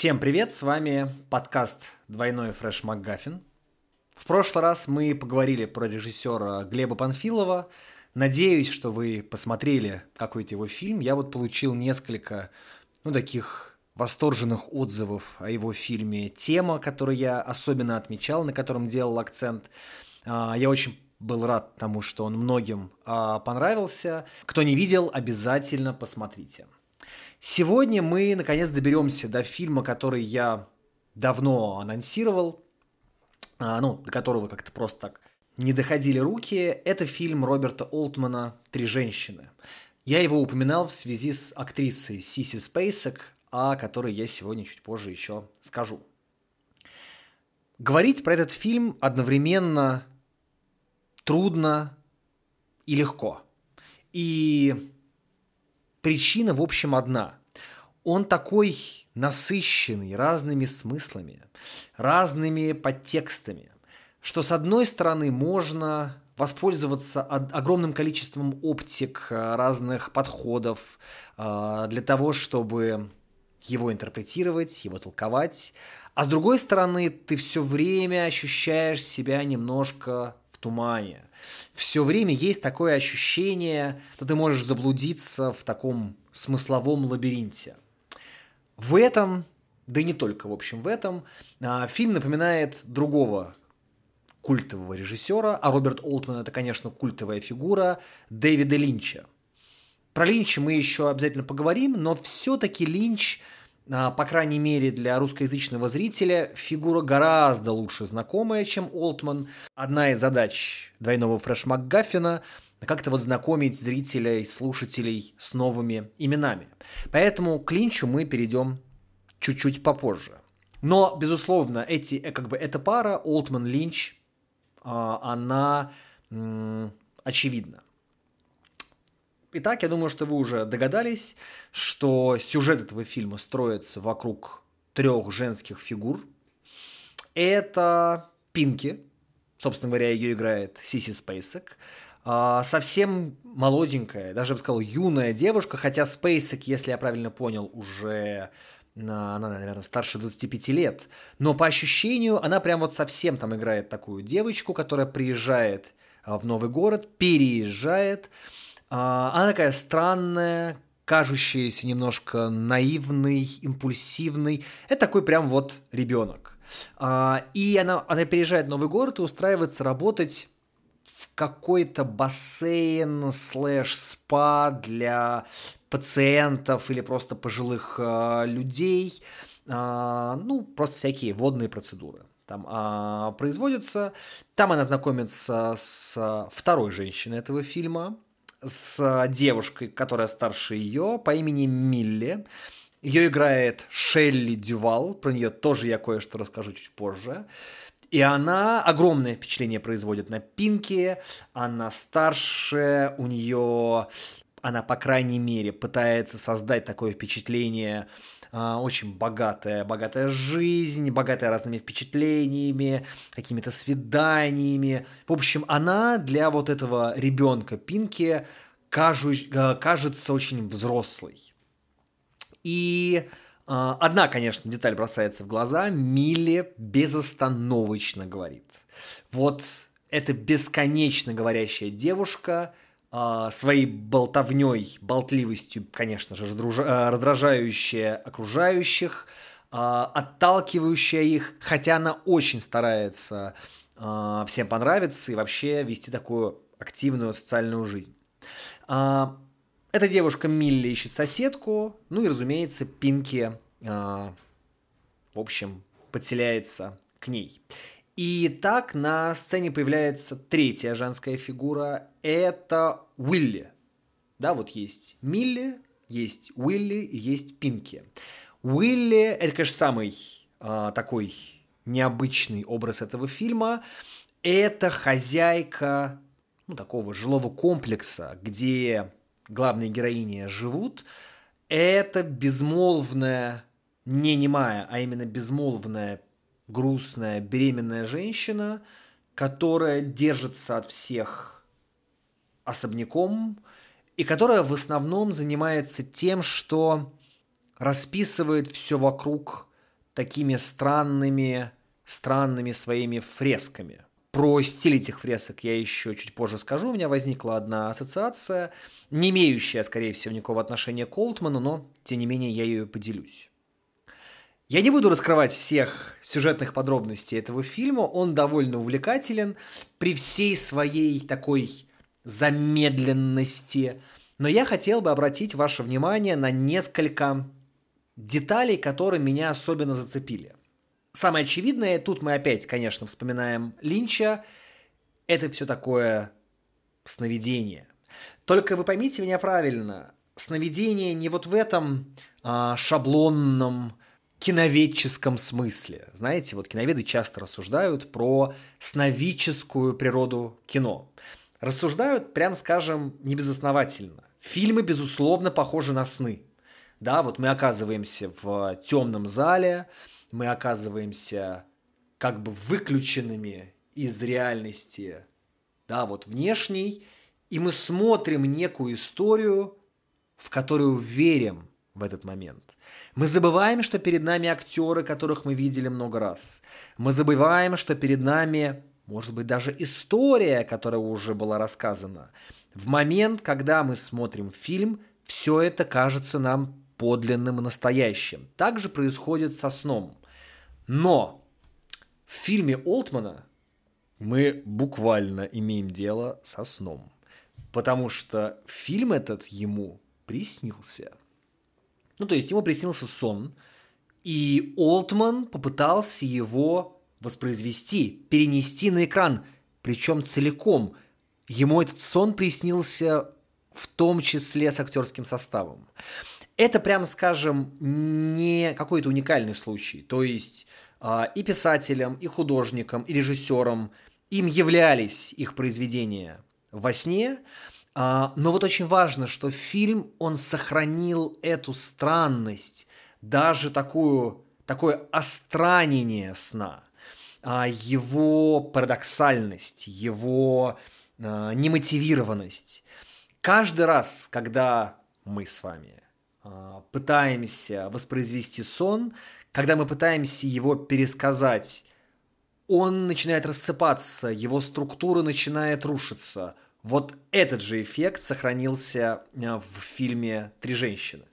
Всем привет, с вами подкаст «Двойной фреш МакГаффин». В прошлый раз мы поговорили про режиссера Глеба Панфилова. Надеюсь, что вы посмотрели какой-то его фильм. Я вот получил несколько, ну, таких восторженных отзывов о его фильме «Тема», который я особенно отмечал, на котором делал акцент. А, я очень был рад тому, что он многим а, понравился. Кто не видел, обязательно посмотрите. Сегодня мы, наконец, доберемся до фильма, который я давно анонсировал, а, ну, до которого как-то просто так не доходили руки. Это фильм Роберта Олтмана «Три женщины». Я его упоминал в связи с актрисой Сиси Спейсек, о которой я сегодня чуть позже еще скажу. Говорить про этот фильм одновременно трудно и легко. И причина, в общем, одна. Он такой насыщенный разными смыслами, разными подтекстами, что с одной стороны можно воспользоваться огромным количеством оптик, э, разных подходов э, для того, чтобы его интерпретировать, его толковать, а с другой стороны ты все время ощущаешь себя немножко тумане. Все время есть такое ощущение, что ты можешь заблудиться в таком смысловом лабиринте. В этом, да и не только, в общем, в этом, а, фильм напоминает другого культового режиссера, а Роберт Олтман это, конечно, культовая фигура Дэвида Линча. Про Линча мы еще обязательно поговорим, но все-таки Линч – по крайней мере для русскоязычного зрителя, фигура гораздо лучше знакомая, чем Олтман. Одна из задач двойного фреш МакГаффина как-то вот знакомить зрителей, слушателей с новыми именами. Поэтому к Линчу мы перейдем чуть-чуть попозже. Но, безусловно, эти, э, как бы эта пара, Олтман-Линч, а, она очевидна. Итак, я думаю, что вы уже догадались, что сюжет этого фильма строится вокруг трех женских фигур. Это Пинки, собственно говоря, ее играет Сиси Спейсек, а, совсем молоденькая, даже я бы сказал, юная девушка, хотя Спейсек, если я правильно понял, уже она, наверное, старше 25 лет, но по ощущению она прям вот совсем там играет такую девочку, которая приезжает а, в новый город, переезжает, а, она такая странная, кажущаяся немножко наивный, импульсивный. Это такой прям вот ребенок. А, и она, она переезжает в новый город и устраивается работать в какой-то бассейн слэш спа для пациентов или просто пожилых э, людей. Ну, просто всякие водные процедуры там э, производятся. Там она знакомится с второй женщиной этого фильма, с девушкой, которая старше ее, по имени Милли. Ее играет Шелли Дювал, про нее тоже я кое-что расскажу чуть позже. И она огромное впечатление производит на Пинки. Она старше, у нее, она, по крайней мере, пытается создать такое впечатление очень богатая, богатая жизнь, богатая разными впечатлениями, какими-то свиданиями. В общем, она для вот этого ребенка Пинки а, кажется очень взрослой. И э, одна, конечно, деталь бросается в глаза. Милли безостановочно говорит. Вот эта бесконечно говорящая девушка – а, своей болтовней, болтливостью, конечно же, э, раздражающая окружающих, а, отталкивающая их, хотя она очень старается а, всем понравиться и вообще вести такую активную социальную жизнь. Эта девушка Милли ищет соседку, ну и, разумеется, Пинки, в общем, подселяется к ней. И так на сцене появляется третья женская фигура. Это Уилли. Да, вот есть Милли, есть Уилли, есть Пинки. Уилли – это, конечно, самый э, такой необычный образ этого фильма. Это хозяйка ну, такого жилого комплекса, где главные героини живут. Это безмолвная, не немая, а именно безмолвная грустная беременная женщина, которая держится от всех особняком и которая в основном занимается тем, что расписывает все вокруг такими странными, странными своими фресками. Про стиль этих фресок я еще чуть позже скажу. У меня возникла одна ассоциация, не имеющая, скорее всего, никакого отношения к Олтману, но, тем не менее, я ее поделюсь. Я не буду раскрывать всех сюжетных подробностей этого фильма, он довольно увлекателен при всей своей такой замедленности, но я хотел бы обратить ваше внимание на несколько деталей, которые меня особенно зацепили. Самое очевидное, тут мы опять, конечно, вспоминаем Линча, это все такое сновидение. Только вы поймите меня правильно, сновидение не вот в этом а, шаблонном киноведческом смысле. Знаете, вот киноведы часто рассуждают про сновидческую природу кино. Рассуждают, прям скажем, небезосновательно. Фильмы, безусловно, похожи на сны. Да, вот мы оказываемся в темном зале, мы оказываемся как бы выключенными из реальности, да, вот внешней, и мы смотрим некую историю, в которую верим в этот момент. Мы забываем, что перед нами актеры, которых мы видели много раз. Мы забываем, что перед нами, может быть, даже история, которая уже была рассказана. В момент, когда мы смотрим фильм, все это кажется нам подлинным и настоящим. Так же происходит со сном. Но в фильме Олтмана мы буквально имеем дело со сном. Потому что фильм этот ему приснился. Ну, то есть ему приснился сон, и Олтман попытался его воспроизвести, перенести на экран, причем целиком. Ему этот сон приснился в том числе с актерским составом. Это, прям скажем, не какой-то уникальный случай. То есть э, и писателям, и художникам, и режиссерам им являлись их произведения во сне, но вот очень важно, что фильм, он сохранил эту странность, даже такую, такое остранение сна, а, его парадоксальность, его а, немотивированность. Каждый раз, когда мы с вами пытаемся воспроизвести сон, когда мы пытаемся его пересказать, он начинает рассыпаться, его структура начинает рушиться – вот этот же эффект сохранился э, в фильме «Три женщины».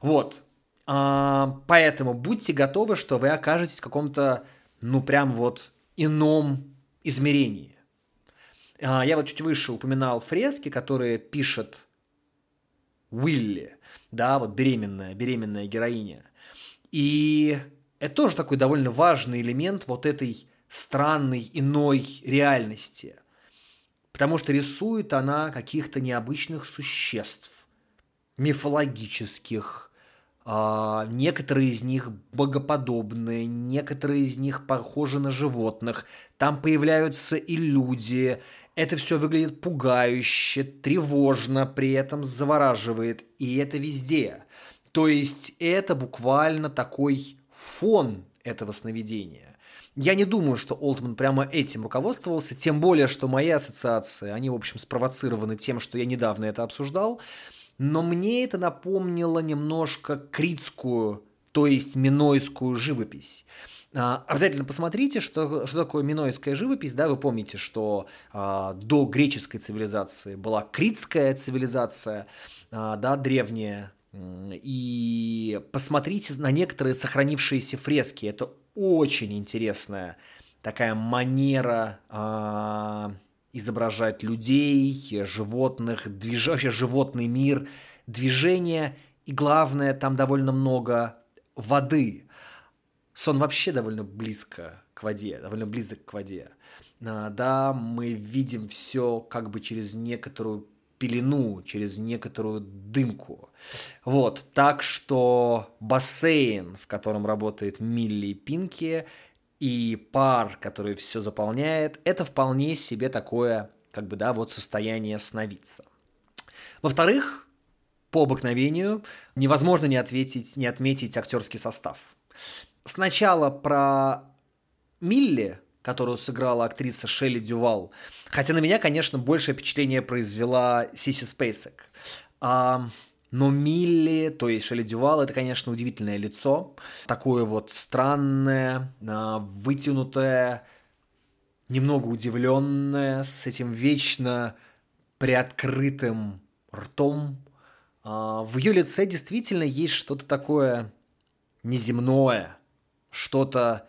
Вот. А, поэтому будьте готовы, что вы окажетесь в каком-то, ну, прям вот ином измерении. А, я вот чуть выше упоминал фрески, которые пишет Уилли, да, вот беременная, беременная героиня. И это тоже такой довольно важный элемент вот этой странной иной реальности – потому что рисует она каких-то необычных существ, мифологических, а, некоторые из них богоподобные, некоторые из них похожи на животных, там появляются и люди, это все выглядит пугающе, тревожно, при этом завораживает, и это везде. То есть это буквально такой фон этого сновидения. Я не думаю, что Олтман прямо этим руководствовался, тем более, что мои ассоциации, они, в общем, спровоцированы тем, что я недавно это обсуждал, но мне это напомнило немножко критскую, то есть минойскую живопись. А, обязательно посмотрите, что, что такое минойская живопись. Да, вы помните, что а, до греческой цивилизации была критская цивилизация, а, да, древняя. И посмотрите на некоторые сохранившиеся фрески. Это очень интересная такая манера э, изображать людей, животных, движ... вообще животный мир, движение, и главное, там довольно много воды. Сон вообще довольно близко к воде, довольно близок к воде. А, да, мы видим все как бы через некоторую пелену, через некоторую дымку. Вот, так что бассейн, в котором работает Милли и Пинки, и пар, который все заполняет, это вполне себе такое, как бы, да, вот состояние сновидца. Во-вторых, по обыкновению невозможно не ответить, не отметить актерский состав. Сначала про Милли которую сыграла актриса Шелли Дювал. Хотя на меня, конечно, большее впечатление произвела Сиси Спейсек. А, Но Милли, то есть Шелли Дювал, это, конечно, удивительное лицо. Такое вот странное, а, вытянутое, немного удивленное, с этим вечно приоткрытым ртом. А, в ее лице действительно есть что-то такое неземное, что-то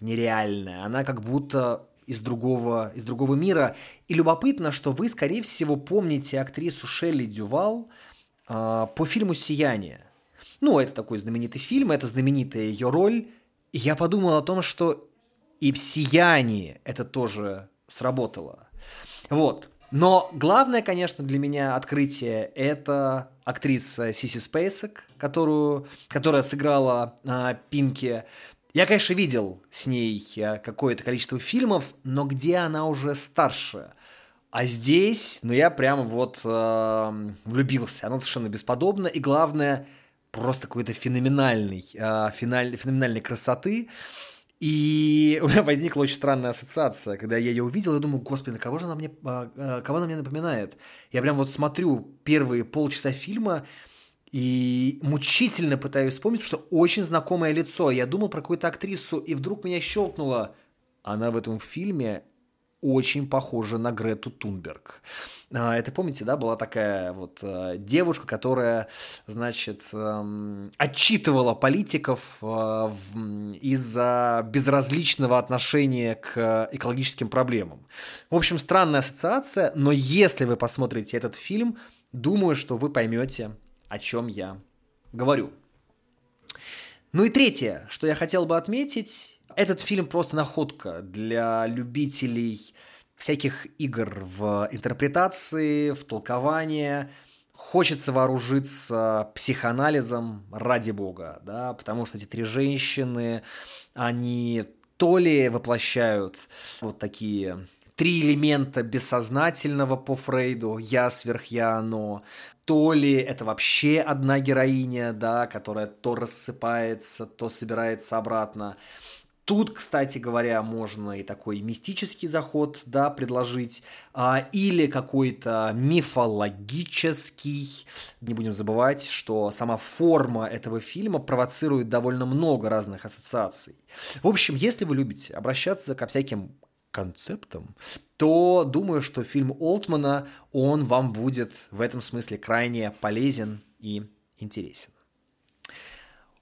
нереальное. Она как будто из другого, из другого мира. И любопытно, что вы, скорее всего, помните актрису Шелли Дювал э, по фильму «Сияние». Ну, это такой знаменитый фильм, это знаменитая ее роль. И я подумал о том, что и в «Сиянии» это тоже сработало. Вот. Но главное, конечно, для меня открытие – это актриса Сиси Спейсек, которую, которая сыграла э, Пинки. Я, конечно, видел с ней э, какое-то количество фильмов, но где она уже старше. А здесь, ну, я прямо вот э, влюбился. Она совершенно бесподобна. И главное, просто какой-то феноменальный, э, финаль, феноменальной красоты. И у меня возникла очень странная ассоциация, когда я ее увидел, я думаю, господи, кого же она мне, а, а, кого она мне напоминает? Я прям вот смотрю первые полчаса фильма, и мучительно пытаюсь вспомнить, что очень знакомое лицо. Я думал про какую-то актрису, и вдруг меня щелкнуло. Она в этом фильме очень похожа на Грету Тунберг. А, это, помните, да, была такая вот э, девушка, которая, значит, отчитывала политиков э, из-за безразличного отношения к экологическим проблемам. В общем, странная ассоциация, но если вы посмотрите этот фильм, думаю, что вы поймете, о чем я говорю. Ну и третье, что я хотел бы отметить, этот фильм просто находка для любителей всяких игр в интерпретации, в толковании. Хочется вооружиться психоанализом ради бога, да, потому что эти три женщины, они то ли воплощают вот такие три элемента бессознательного по Фрейду, я сверх я оно, то ли это вообще одна героиня, да, которая то рассыпается, то собирается обратно. Тут, кстати говоря, можно и такой мистический заход, да, предложить, а, или какой-то мифологический. Не будем забывать, что сама форма этого фильма провоцирует довольно много разных ассоциаций. В общем, если вы любите обращаться ко всяким концептом, то думаю, что фильм Олтмана, он вам будет в этом смысле крайне полезен и интересен.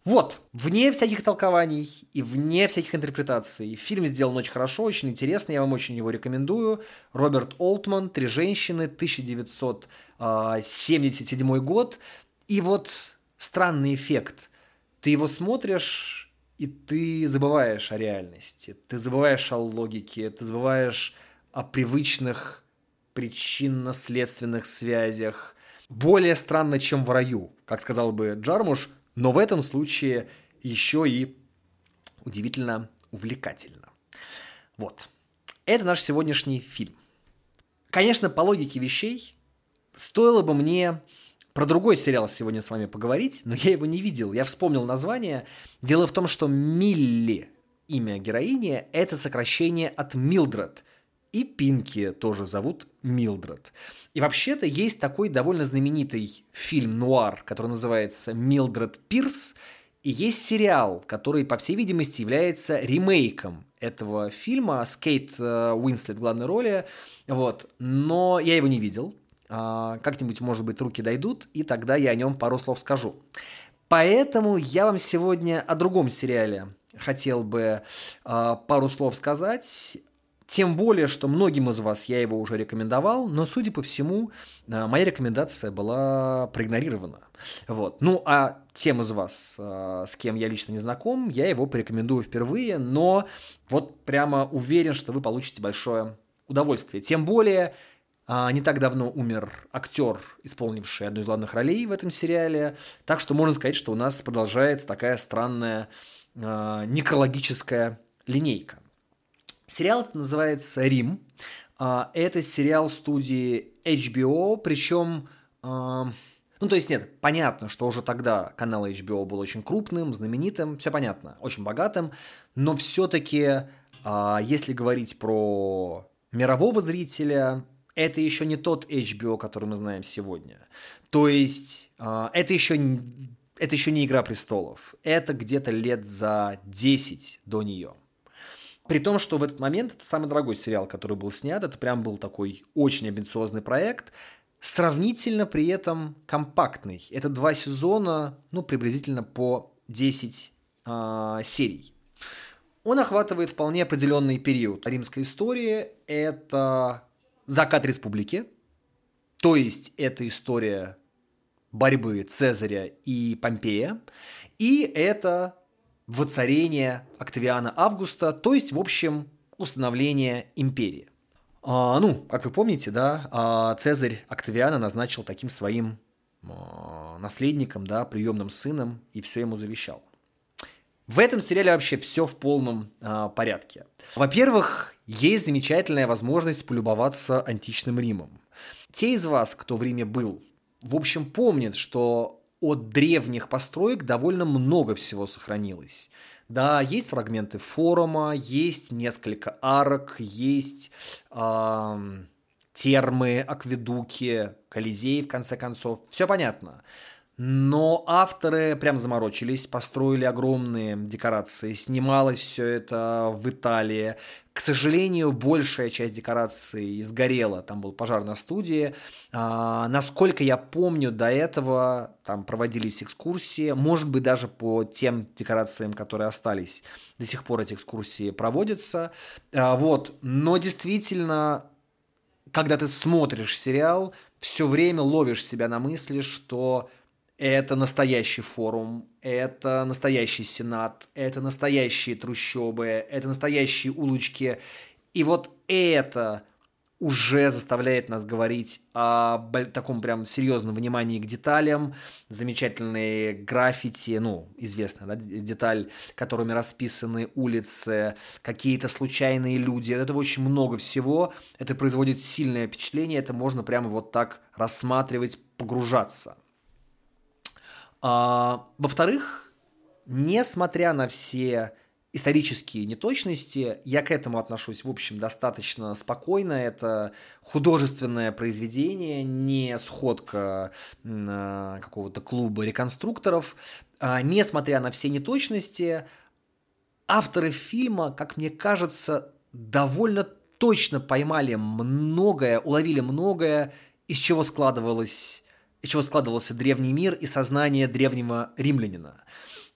Вот, вне всяких толкований и вне всяких интерпретаций. Фильм сделан очень хорошо, очень интересно, я вам очень его рекомендую. Роберт Олтман, «Три женщины», 1977 а, год. И вот странный эффект. Ты его смотришь, и ты забываешь о реальности, ты забываешь о логике, ты забываешь о привычных причинно-следственных связях. Более странно, чем в раю, как сказал бы Джармуш, но в этом случае еще и удивительно увлекательно. Вот. Это наш сегодняшний фильм. Конечно, по логике вещей, стоило бы мне про другой сериал сегодня с вами поговорить, но я его не видел. Я вспомнил название. Дело в том, что Милли, имя героини, это сокращение от Милдред. И Пинки тоже зовут Милдред. И вообще-то есть такой довольно знаменитый фильм нуар, который называется «Милдред Пирс», и есть сериал, который, по всей видимости, является ремейком этого фильма с Кейт э, Уинслет в главной роли. Вот. Но я его не видел, как-нибудь, может быть, руки дойдут, и тогда я о нем пару слов скажу. Поэтому я вам сегодня о другом сериале хотел бы а, пару слов сказать. Тем более, что многим из вас я его уже рекомендовал, но, судя по всему, а, моя рекомендация была проигнорирована. Вот. Ну, а тем из вас, с кем я лично не знаком, я его порекомендую впервые, но вот прямо уверен, что вы получите большое удовольствие. Тем более, а, не так давно умер актер, исполнивший одну из главных ролей в этом сериале. Так что можно сказать, что у нас продолжается такая странная э, некрологическая линейка. Сериал называется «Рим». Э, это сериал студии HBO, причем... Ну, то есть, нет, понятно, что уже тогда канал HBO был очень крупным, знаменитым, все понятно, очень богатым, но все-таки, если говорить про мирового зрителя, это еще не тот HBO, который мы знаем сегодня. То есть А, это еще, это еще не «Игра престолов». Это где-то лет за 10 до нее. При том, что в этот момент это самый дорогой сериал, который был снят. Это прям был такой очень амбициозный проект. Сравнительно при этом компактный. Это два сезона, ну, приблизительно по 10 э, серий. Он охватывает вполне определенный период римской истории. Это закат республики, то есть это история борьбы Цезаря и Помпея, и это воцарение Октавиана Августа, то есть, в общем, установление империи. А, ну, как вы помните, да, а, Цезарь Октавиана назначил таким своим а, наследником, да, приемным сыном, и все ему завещал. В этом сериале вообще все в полном а, порядке. Во-первых, есть замечательная возможность полюбоваться античным Римом. Те из вас, кто в Риме был, в общем, помнят, что от древних построек довольно много всего сохранилось. Да, есть фрагменты форума, есть несколько арок, есть э, термы, акведуки, колизей, в конце концов. Все понятно. Но авторы прям заморочились, построили огромные декорации, снималось все это в Италии. К сожалению, большая часть декораций сгорела, там был пожар на студии. А, насколько я помню, до этого там проводились экскурсии, может быть, даже по тем декорациям, которые остались. До сих пор эти экскурсии проводятся. А, вот. Но действительно, когда ты смотришь сериал, все время ловишь себя на мысли, что это настоящий форум, это настоящий сенат, это настоящие трущобы, это настоящие улочки. И вот это уже заставляет нас говорить о таком прям серьезном внимании к деталям, замечательные граффити, ну, известная да, деталь, которыми расписаны улицы, какие-то случайные люди, это очень много всего, это производит сильное впечатление, это можно прямо вот так рассматривать, погружаться – а, во-вторых, несмотря на все исторические неточности, я к этому отношусь, в общем, достаточно спокойно. Это художественное произведение, не сходка а, какого-то клуба реконструкторов. А, несмотря на все неточности, авторы фильма, как мне кажется, довольно точно поймали многое, уловили многое, из чего складывалось из чего складывался древний мир и сознание древнего римлянина.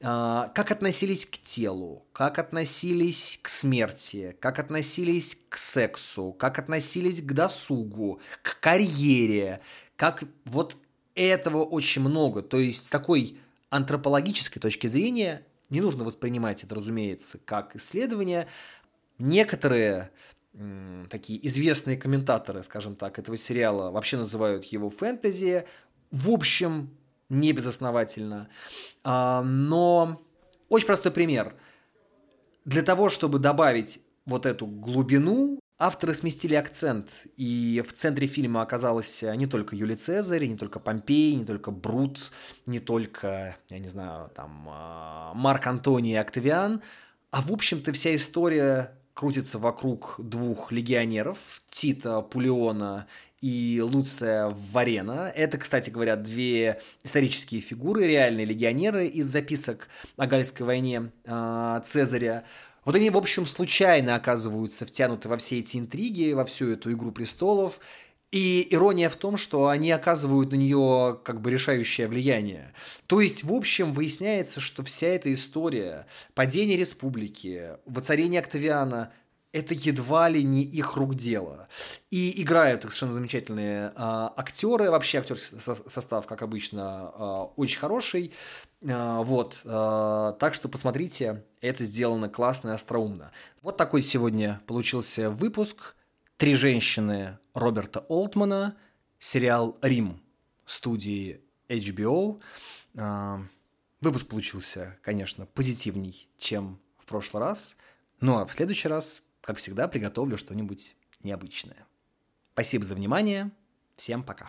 А, как относились к телу, как относились к смерти, как относились к сексу, как относились к досугу, к карьере, как вот этого очень много. То есть с такой антропологической точки зрения не нужно воспринимать это, разумеется, как исследование. Некоторые такие известные комментаторы, скажем так, этого сериала вообще называют его фэнтези, в общем, не безосновательно. А, но очень простой пример. Для того, чтобы добавить вот эту глубину, авторы сместили акцент, и в центре фильма оказалась не только Юлий Цезарь, не только Помпей, не только Брут, не только, я не знаю, там, а, Марк Антоний и Октавиан, а в общем-то вся история крутится вокруг двух легионеров, Тита Пулеона и Луция Варена. Это, кстати говоря, две исторические фигуры, реальные легионеры из записок о Гальской войне э, Цезаря. Вот они, в общем, случайно оказываются втянуты во все эти интриги, во всю эту «Игру престолов», и ирония в том, что они оказывают на нее как бы решающее влияние. То есть, в общем, выясняется, что вся эта история падения республики, воцарения Октавиана это едва ли не их рук дело. И играют совершенно замечательные а, актеры. Вообще актерский состав, как обычно, а, очень хороший. А, вот. А, так что посмотрите, это сделано классно и остроумно. Вот такой сегодня получился выпуск. Три женщины Роберта Олтмана. Сериал «Рим» студии HBO. А, выпуск получился, конечно, позитивней, чем в прошлый раз. Ну а в следующий раз как всегда, приготовлю что-нибудь необычное. Спасибо за внимание. Всем пока.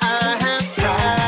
I have